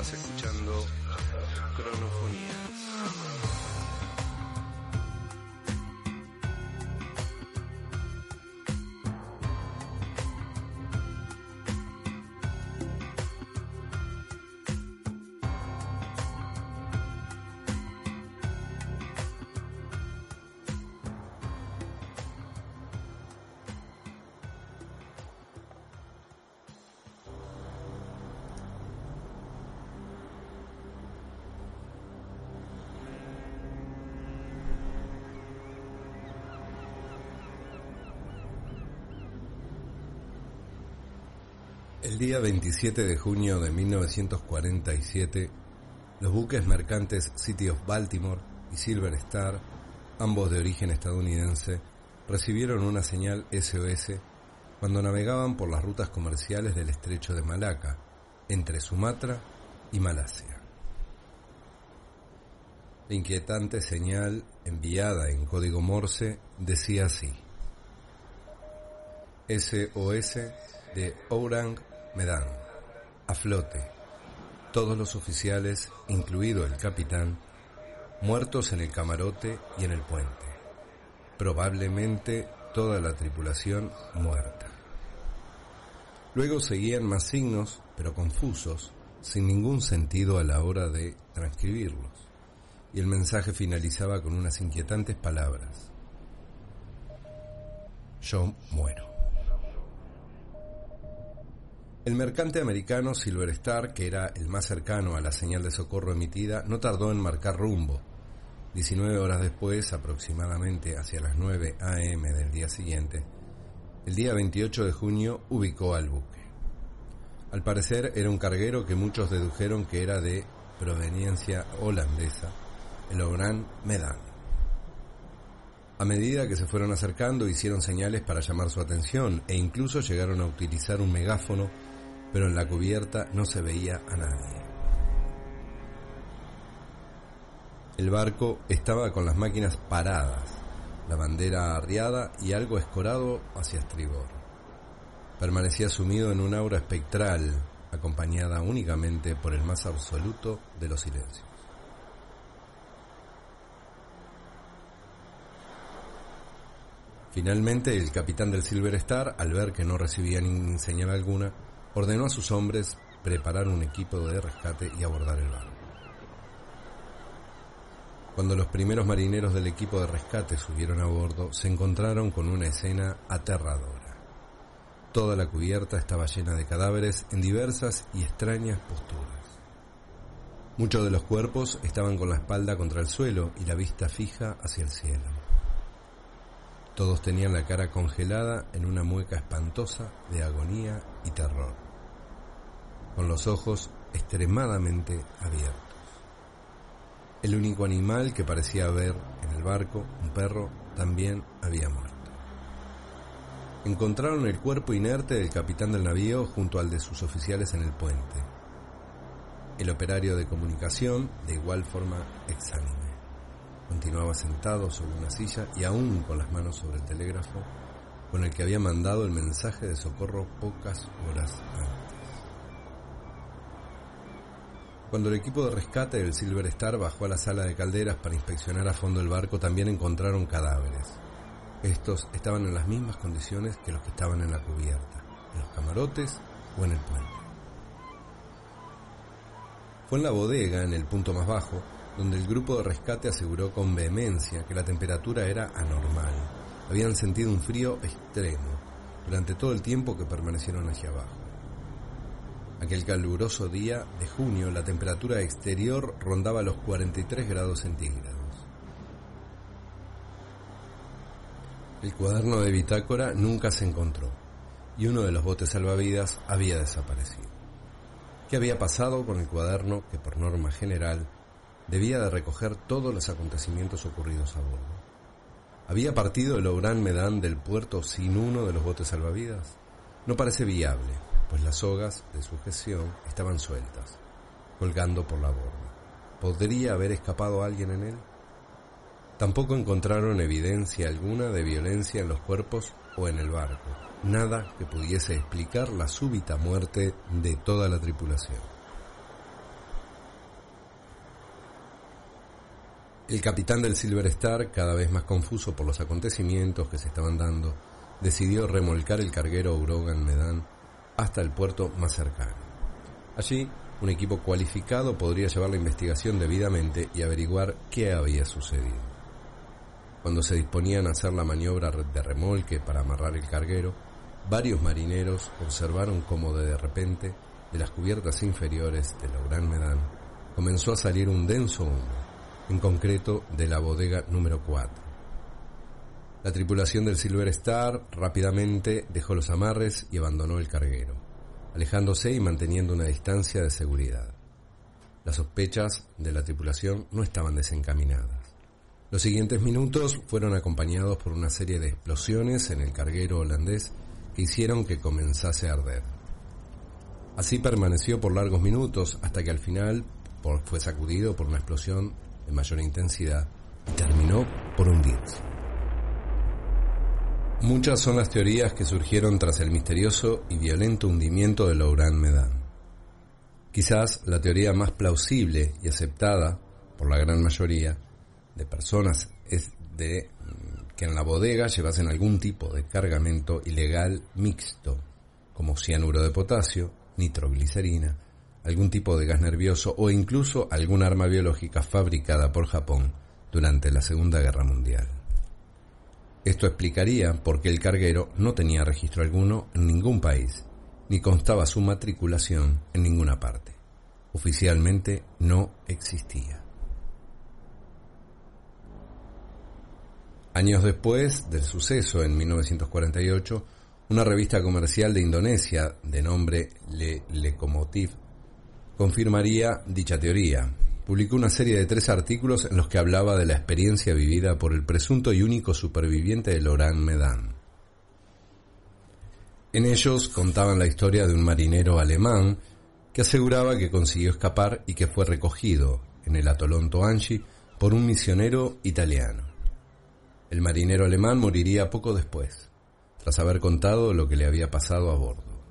Estás escuchando Cronofonías. El día 27 de junio de 1947, los buques mercantes City of Baltimore y Silver Star, ambos de origen estadounidense, recibieron una señal SOS cuando navegaban por las rutas comerciales del estrecho de Malaca, entre Sumatra y Malasia. La inquietante señal enviada en código Morse decía así: SOS de Orang Medan, a flote, todos los oficiales, incluido el capitán, muertos en el camarote y en el puente, probablemente toda la tripulación muerta. Luego seguían más signos, pero confusos, sin ningún sentido a la hora de transcribirlos, y el mensaje finalizaba con unas inquietantes palabras. Yo muero. El mercante americano Silver Star, que era el más cercano a la señal de socorro emitida, no tardó en marcar rumbo. 19 horas después, aproximadamente hacia las 9 a.m. del día siguiente, el día 28 de junio ubicó al buque. Al parecer era un carguero que muchos dedujeron que era de proveniencia holandesa, el Oran Medan. A medida que se fueron acercando, hicieron señales para llamar su atención e incluso llegaron a utilizar un megáfono pero en la cubierta no se veía a nadie. El barco estaba con las máquinas paradas, la bandera arriada y algo escorado hacia estribor. Permanecía sumido en un aura espectral, acompañada únicamente por el más absoluto de los silencios. Finalmente, el capitán del Silver Star, al ver que no recibía ni señal alguna, ordenó a sus hombres preparar un equipo de rescate y abordar el barco. Cuando los primeros marineros del equipo de rescate subieron a bordo, se encontraron con una escena aterradora. Toda la cubierta estaba llena de cadáveres en diversas y extrañas posturas. Muchos de los cuerpos estaban con la espalda contra el suelo y la vista fija hacia el cielo. Todos tenían la cara congelada en una mueca espantosa de agonía y terror, con los ojos extremadamente abiertos. El único animal que parecía haber en el barco, un perro, también había muerto. Encontraron el cuerpo inerte del capitán del navío junto al de sus oficiales en el puente. El operario de comunicación, de igual forma, exánime. Continuaba sentado sobre una silla y aún con las manos sobre el telégrafo con el que había mandado el mensaje de socorro pocas horas antes. Cuando el equipo de rescate del Silver Star bajó a la sala de calderas para inspeccionar a fondo el barco, también encontraron cadáveres. Estos estaban en las mismas condiciones que los que estaban en la cubierta, en los camarotes o en el puente. Fue en la bodega, en el punto más bajo, donde el grupo de rescate aseguró con vehemencia que la temperatura era anormal. Habían sentido un frío extremo durante todo el tiempo que permanecieron hacia abajo. Aquel caluroso día de junio la temperatura exterior rondaba los 43 grados centígrados. El cuaderno de bitácora nunca se encontró. y uno de los botes salvavidas había desaparecido. ¿Qué había pasado con el cuaderno que por norma general debía de recoger todos los acontecimientos ocurridos a bordo? ¿Había partido el Obrán Medán del puerto sin uno de los botes salvavidas? No parece viable, pues las sogas de sujeción estaban sueltas, colgando por la borda. ¿Podría haber escapado alguien en él? Tampoco encontraron evidencia alguna de violencia en los cuerpos o en el barco, nada que pudiese explicar la súbita muerte de toda la tripulación. El capitán del Silver Star, cada vez más confuso por los acontecimientos que se estaban dando, decidió remolcar el carguero Brogan Medan hasta el puerto más cercano. Allí, un equipo cualificado podría llevar la investigación debidamente y averiguar qué había sucedido. Cuando se disponían a hacer la maniobra de remolque para amarrar el carguero, varios marineros observaron cómo de repente, de las cubiertas inferiores de la Gran Medan, comenzó a salir un denso humo, en concreto de la bodega número 4. La tripulación del Silver Star rápidamente dejó los amarres y abandonó el carguero, alejándose y manteniendo una distancia de seguridad. Las sospechas de la tripulación no estaban desencaminadas. Los siguientes minutos fueron acompañados por una serie de explosiones en el carguero holandés que hicieron que comenzase a arder. Así permaneció por largos minutos hasta que al final fue sacudido por una explosión de mayor intensidad y terminó por hundirse. Muchas son las teorías que surgieron tras el misterioso y violento hundimiento del Oran Medan. Quizás la teoría más plausible y aceptada por la gran mayoría de personas es de mm, que en la bodega llevasen algún tipo de cargamento ilegal mixto, como cianuro de potasio, nitroglicerina, algún tipo de gas nervioso o incluso algún arma biológica fabricada por Japón durante la Segunda Guerra Mundial. Esto explicaría por qué el carguero no tenía registro alguno en ningún país, ni constaba su matriculación en ninguna parte. Oficialmente no existía. Años después del suceso, en 1948, una revista comercial de Indonesia de nombre Le Lecomotive confirmaría dicha teoría. Publicó una serie de tres artículos en los que hablaba de la experiencia vivida por el presunto y único superviviente del Oran Medan. En ellos contaban la historia de un marinero alemán que aseguraba que consiguió escapar y que fue recogido en el atolón Toanchi por un misionero italiano. El marinero alemán moriría poco después, tras haber contado lo que le había pasado a bordo.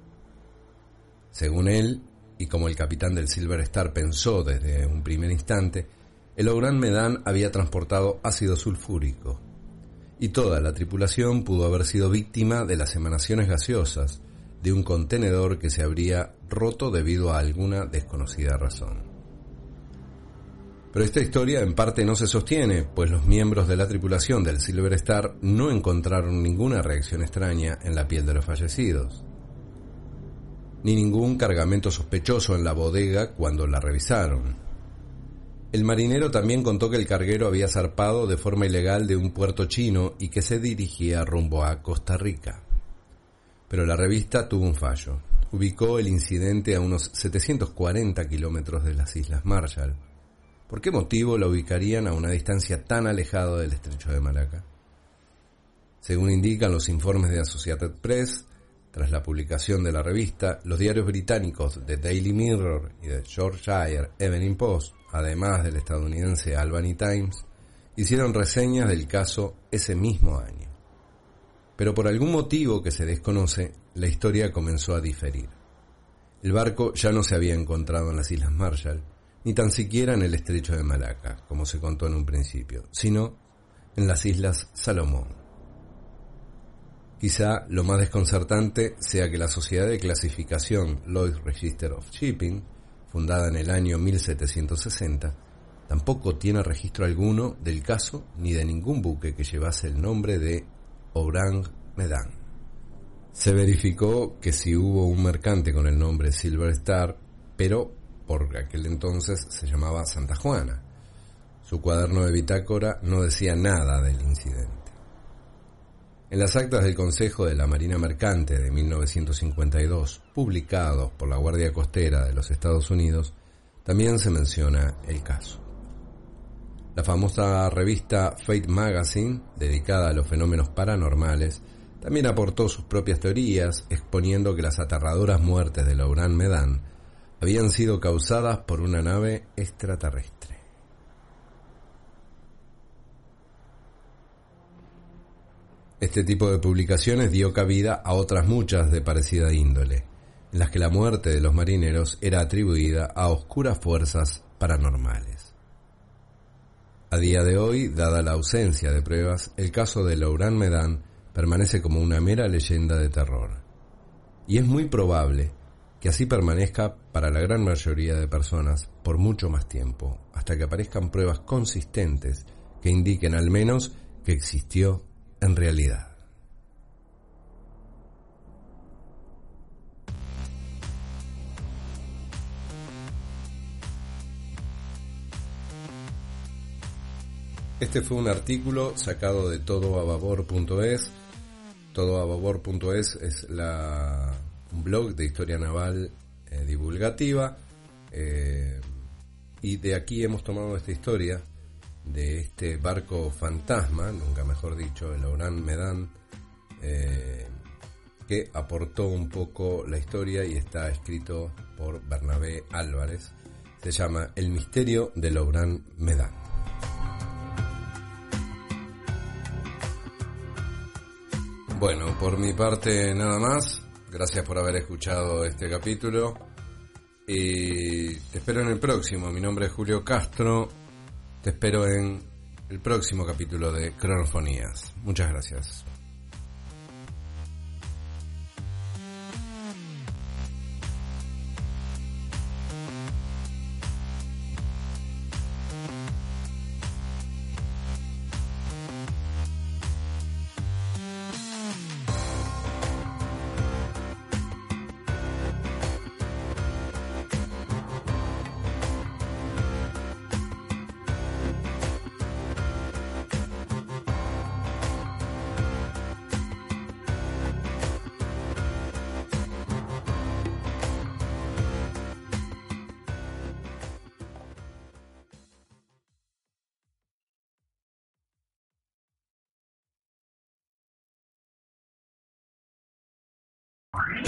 Según él, y como el capitán del Silver Star pensó desde un primer instante, el Oran Medan había transportado ácido sulfúrico, y toda la tripulación pudo haber sido víctima de las emanaciones gaseosas de un contenedor que se habría roto debido a alguna desconocida razón. Pero esta historia en parte no se sostiene, pues los miembros de la tripulación del Silver Star no encontraron ninguna reacción extraña en la piel de los fallecidos, ni ningún cargamento sospechoso en la bodega cuando la revisaron. El marinero también contó que el carguero había zarpado de forma ilegal de un puerto chino y que se dirigía rumbo a Costa Rica. Pero la revista tuvo un fallo. Ubicó el incidente a unos 740 kilómetros de las Islas Marshall, ¿Por qué motivo la ubicarían a una distancia tan alejada del estrecho de Malaca? Según indican los informes de Associated Press, tras la publicación de la revista, los diarios británicos The Daily Mirror y The Yorkshire Evening Post, además del estadounidense Albany Times, hicieron reseñas del caso ese mismo año. Pero por algún motivo que se desconoce, la historia comenzó a diferir. El barco ya no se había encontrado en las Islas Marshall, ni tan siquiera en el estrecho de Malaca, como se contó en un principio, sino en las Islas Salomón. Quizá lo más desconcertante sea que la sociedad de clasificación Lloyd's Register of Shipping, fundada en el año 1760, tampoco tiene registro alguno del caso ni de ningún buque que llevase el nombre de Orang Medan. Se verificó que si hubo un mercante con el nombre Silver Star, pero por aquel entonces se llamaba Santa Juana. Su cuaderno de bitácora no decía nada del incidente. En las actas del Consejo de la Marina Mercante de 1952, publicados por la Guardia Costera de los Estados Unidos, también se menciona el caso. La famosa revista Fate Magazine, dedicada a los fenómenos paranormales, también aportó sus propias teorías, exponiendo que las aterradoras muertes de Laurent Medan habían sido causadas por una nave extraterrestre. Este tipo de publicaciones dio cabida a otras muchas de parecida índole, en las que la muerte de los marineros era atribuida a oscuras fuerzas paranormales. A día de hoy, dada la ausencia de pruebas, el caso de Laurent Medan permanece como una mera leyenda de terror. Y es muy probable que así permanezca para la gran mayoría de personas por mucho más tiempo, hasta que aparezcan pruebas consistentes que indiquen al menos que existió en realidad. Este fue un artículo sacado de todoababor.es. Todoababor.es es la, un blog de historia naval eh, divulgativa. Eh, y de aquí hemos tomado esta historia de este barco fantasma, nunca mejor dicho, el Oran Medan, eh, que aportó un poco la historia y está escrito por Bernabé Álvarez. Se llama El misterio del Oran Medan. Bueno, por mi parte nada más. Gracias por haber escuchado este capítulo. Y te espero en el próximo. Mi nombre es Julio Castro. Te espero en el próximo capítulo de Cronofonías. Muchas gracias.